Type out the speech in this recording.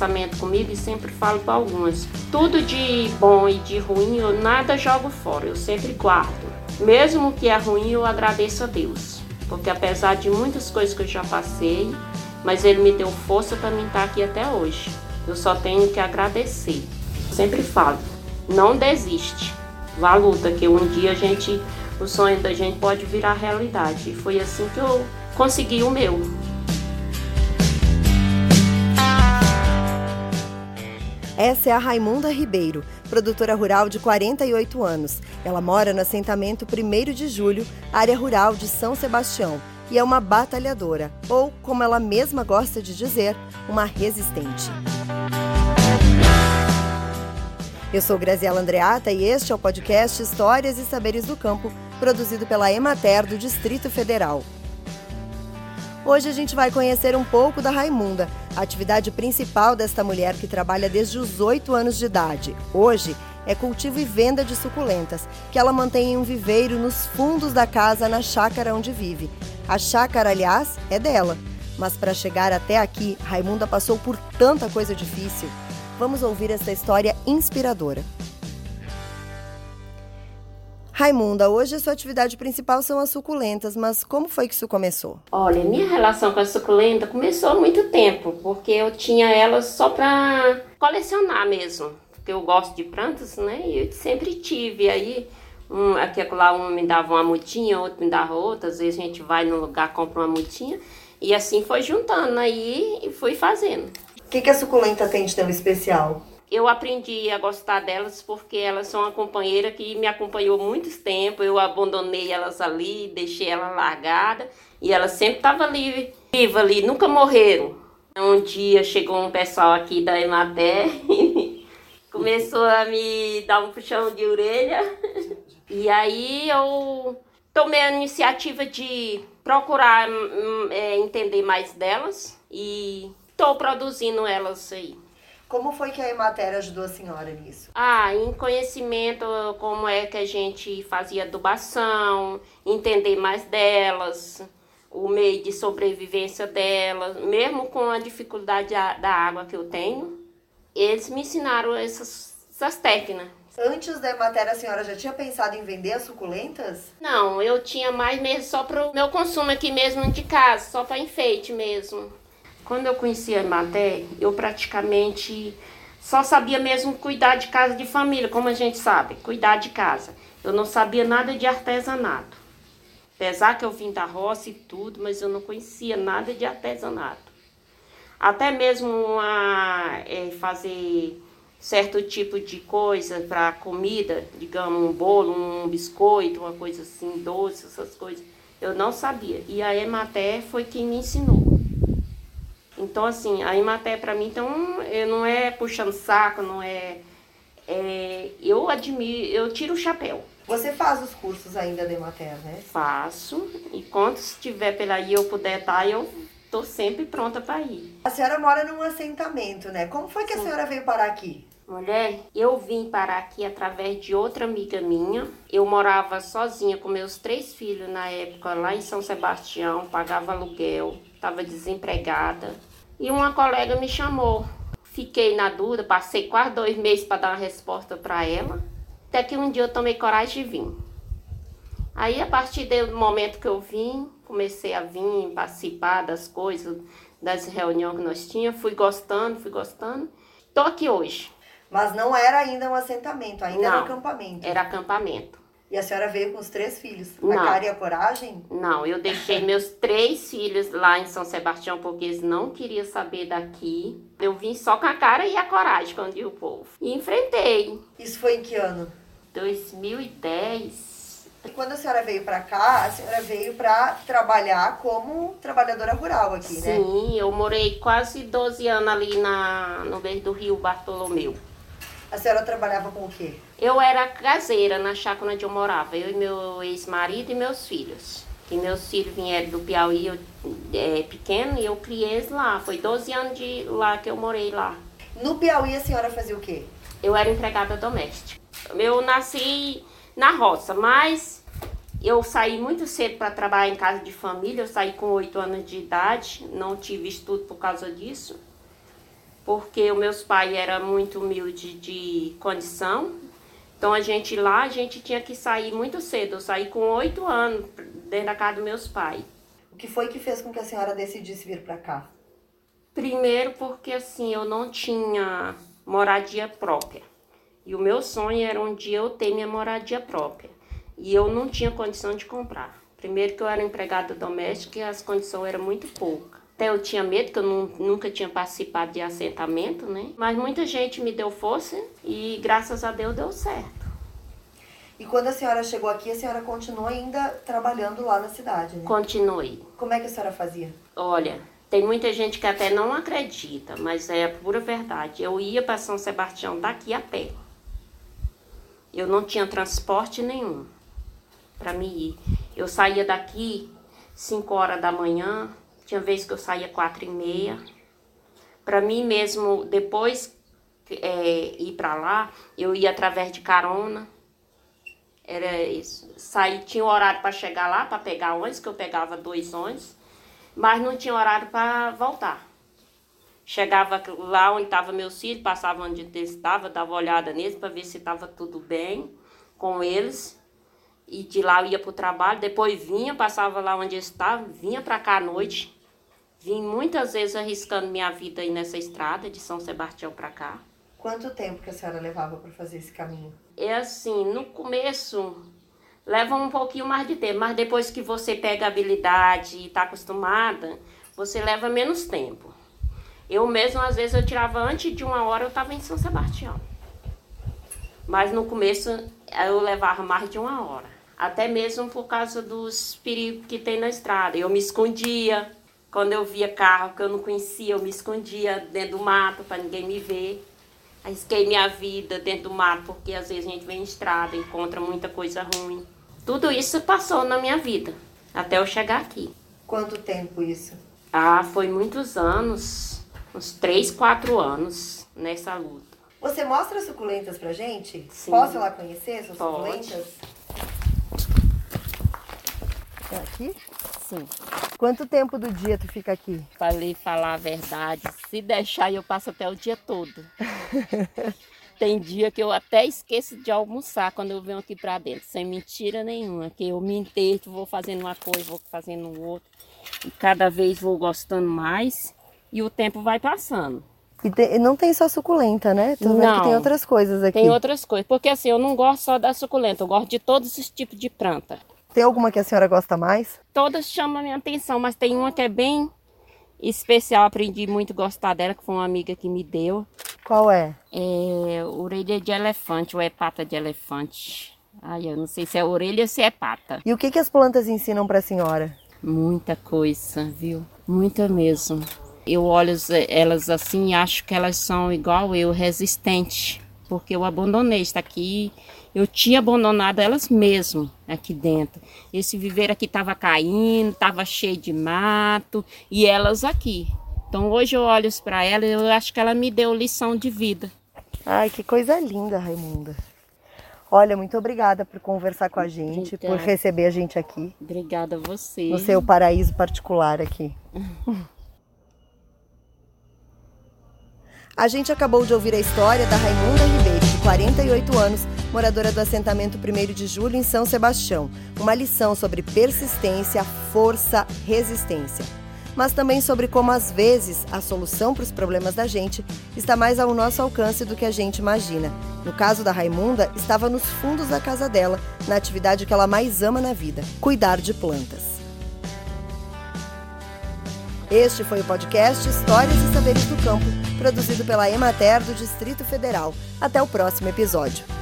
pensamento comigo e sempre falo para algumas. Tudo de bom e de ruim eu nada jogo fora, eu sempre guardo. Mesmo que é ruim, eu agradeço a Deus. Porque apesar de muitas coisas que eu já passei, mas Ele me deu força para mim estar aqui até hoje. Eu só tenho que agradecer. Sempre falo, não desiste. Vá à luta, que um dia a gente, o sonho da gente pode virar realidade. E foi assim que eu consegui o meu. Essa é a Raimunda Ribeiro, produtora rural de 48 anos. Ela mora no assentamento 1 de Julho, área rural de São Sebastião, e é uma batalhadora, ou, como ela mesma gosta de dizer, uma resistente. Eu sou Graziela Andreata e este é o podcast Histórias e Saberes do Campo, produzido pela Emater do Distrito Federal. Hoje a gente vai conhecer um pouco da Raimunda, a atividade principal desta mulher que trabalha desde os 8 anos de idade. Hoje é cultivo e venda de suculentas, que ela mantém em um viveiro nos fundos da casa na chácara onde vive. A chácara, aliás, é dela. Mas para chegar até aqui, Raimunda passou por tanta coisa difícil. Vamos ouvir essa história inspiradora. Raimunda, hoje a sua atividade principal são as suculentas, mas como foi que isso começou? Olha, minha relação com a suculenta começou há muito tempo, porque eu tinha elas só para colecionar mesmo, porque eu gosto de plantas, né? E eu sempre tive aí um, aqui lá um me dava uma mutinha, outro me dava outra, às vezes a gente vai no lugar compra uma mutinha e assim foi juntando aí e fui fazendo. O que, que a suculenta tem de tão especial? Eu aprendi a gostar delas porque elas são uma companheira que me acompanhou muito tempo. Eu abandonei elas ali, deixei ela largada e elas sempre estavam ali, viva ali, nunca morreram. Um dia chegou um pessoal aqui da Emater começou a me dar um puxão de orelha. E aí eu tomei a iniciativa de procurar é, entender mais delas e estou produzindo elas aí. Como foi que a Emater ajudou a senhora nisso? Ah, em conhecimento, como é que a gente fazia adubação, entender mais delas, o meio de sobrevivência delas, mesmo com a dificuldade da água que eu tenho, eles me ensinaram essas, essas técnicas. Antes da Emater, a senhora já tinha pensado em vender as suculentas? Não, eu tinha mais mesmo só para o meu consumo aqui mesmo de casa, só para enfeite mesmo. Quando eu conheci a Emater, eu praticamente só sabia mesmo cuidar de casa de família, como a gente sabe, cuidar de casa. Eu não sabia nada de artesanato. Apesar que eu vim da roça e tudo, mas eu não conhecia nada de artesanato. Até mesmo a, é, fazer certo tipo de coisa para comida, digamos um bolo, um biscoito, uma coisa assim, doce, essas coisas, eu não sabia. E a Emater foi quem me ensinou. Então, assim, a Imater para mim, então, não é puxando saco, não é, é. Eu admiro, eu tiro o chapéu. Você faz os cursos ainda da Imater, né? Faço. E quando estiver pela aí eu puder estar, eu tô sempre pronta para ir. A senhora mora num assentamento, né? Como foi que Sim. a senhora veio parar aqui? Mulher, eu vim parar aqui através de outra amiga minha. Eu morava sozinha com meus três filhos na época lá em São Sebastião, pagava aluguel, estava desempregada. E uma colega me chamou. Fiquei na dúvida, passei quase dois meses para dar uma resposta para ela. Até que um dia eu tomei coragem de vir. Aí, a partir do momento que eu vim, comecei a vir, participar das coisas, das reuniões que nós tínhamos, fui gostando, fui gostando. Estou aqui hoje. Mas não era ainda um assentamento, ainda não, era um acampamento. Era acampamento. E a senhora veio com os três filhos? Não. A cara e a coragem? Não, eu deixei meus três filhos lá em São Sebastião porque eles não queriam saber daqui. Eu vim só com a cara e a coragem, quando o povo. E enfrentei. Isso foi em que ano? 2010. E quando a senhora veio para cá, a senhora veio para trabalhar como trabalhadora rural aqui, Sim, né? Sim, eu morei quase 12 anos ali na, no meio do rio Bartolomeu. A senhora trabalhava com o quê? Eu era caseira na chácara onde eu morava, eu e meu ex-marido e meus filhos. E meus filhos vieram do Piauí eu, é, pequeno e eu criei eles lá. Foi 12 anos de lá que eu morei lá. No Piauí a senhora fazia o quê? Eu era empregada doméstica. Eu nasci na roça, mas eu saí muito cedo para trabalhar em casa de família. Eu saí com 8 anos de idade, não tive estudo por causa disso porque os meus pais eram muito humildes de condição. Então a gente lá, a gente tinha que sair muito cedo. Eu saí com oito anos dentro da casa dos meus pais. O que foi que fez com que a senhora decidisse vir para cá? Primeiro porque assim, eu não tinha moradia própria. E o meu sonho era um dia eu ter minha moradia própria. E eu não tinha condição de comprar. Primeiro que eu era empregada doméstica e as condições eram muito poucas. Até eu tinha medo, que eu não, nunca tinha participado de assentamento, né? Mas muita gente me deu força e graças a Deus deu certo. E quando a senhora chegou aqui, a senhora continuou ainda trabalhando lá na cidade, né? Continuei. Como é que a senhora fazia? Olha, tem muita gente que até não acredita, mas é a pura verdade. Eu ia para São Sebastião daqui a pé. Eu não tinha transporte nenhum para me ir. Eu saía daqui 5 horas da manhã, tinha vezes que eu saía quatro e meia. Para mim mesmo, depois é, ir para lá, eu ia através de carona. Era isso. Saí, tinha horário para chegar lá, para pegar ônibus, que eu pegava dois ônibus, mas não tinha horário para voltar. Chegava lá onde estavam meus filhos, passava onde eles estavam, dava olhada neles para ver se estava tudo bem com eles. E de lá eu ia para o trabalho, depois vinha, passava lá onde eles estavam, vinha para cá à noite. Vim muitas vezes arriscando minha vida aí nessa estrada de São Sebastião para cá. Quanto tempo que a senhora levava para fazer esse caminho? É assim, no começo leva um pouquinho mais de tempo, mas depois que você pega a habilidade e está acostumada, você leva menos tempo. Eu mesmo, às vezes, eu tirava antes de uma hora, eu estava em São Sebastião. Mas no começo eu levava mais de uma hora. Até mesmo por causa dos perigos que tem na estrada. Eu me escondia. Quando eu via carro que eu não conhecia, eu me escondia dentro do mato para ninguém me ver. Arrisquei minha vida dentro do mato, porque às vezes a gente vem em estrada, encontra muita coisa ruim. Tudo isso passou na minha vida, até eu chegar aqui. Quanto tempo isso? Ah, foi muitos anos uns 3, 4 anos nessa luta. Você mostra as suculentas pra gente? Sim. Posso lá conhecer suas Pode. suculentas? É aqui? Sim. Quanto tempo do dia tu fica aqui? Falei falar a verdade. Se deixar, eu passo até o dia todo. Tem dia que eu até esqueço de almoçar quando eu venho aqui pra dentro, sem mentira nenhuma. Que eu me enterro, vou fazendo uma coisa, vou fazendo outra. E cada vez vou gostando mais e o tempo vai passando. E te- não tem só suculenta, né? Tô vendo Não. que tem outras coisas aqui. Tem outras coisas, porque assim, eu não gosto só da suculenta, eu gosto de todos os tipos de planta. Tem alguma que a senhora gosta mais? Todas chamam a minha atenção, mas tem uma que é bem especial, aprendi muito a gostar dela, que foi uma amiga que me deu. Qual é? É orelha de elefante ou é pata de elefante. Ai, eu não sei se é orelha ou se é pata. E o que, que as plantas ensinam pra senhora? Muita coisa, viu? Muita mesmo. Eu olho as- elas assim e acho que elas são igual eu, resistentes. Porque eu abandonei isso aqui. Eu tinha abandonado elas mesmo aqui dentro. Esse viveiro aqui estava caindo, estava cheio de mato e elas aqui. Então hoje eu olho para ela e eu acho que ela me deu lição de vida. Ai, que coisa linda, Raimunda. Olha, muito obrigada por conversar com a gente, por Obrigada. receber a gente aqui, Obrigada a você. no seu paraíso particular aqui. A gente acabou de ouvir a história da Raimunda Ribeiro, de 48 anos, moradora do assentamento 1 de julho em São Sebastião. Uma lição sobre persistência, força, resistência. Mas também sobre como, às vezes, a solução para os problemas da gente está mais ao nosso alcance do que a gente imagina. No caso da Raimunda, estava nos fundos da casa dela, na atividade que ela mais ama na vida: cuidar de plantas. Este foi o podcast Histórias e Saberes do Campo, produzido pela Emater do Distrito Federal. Até o próximo episódio.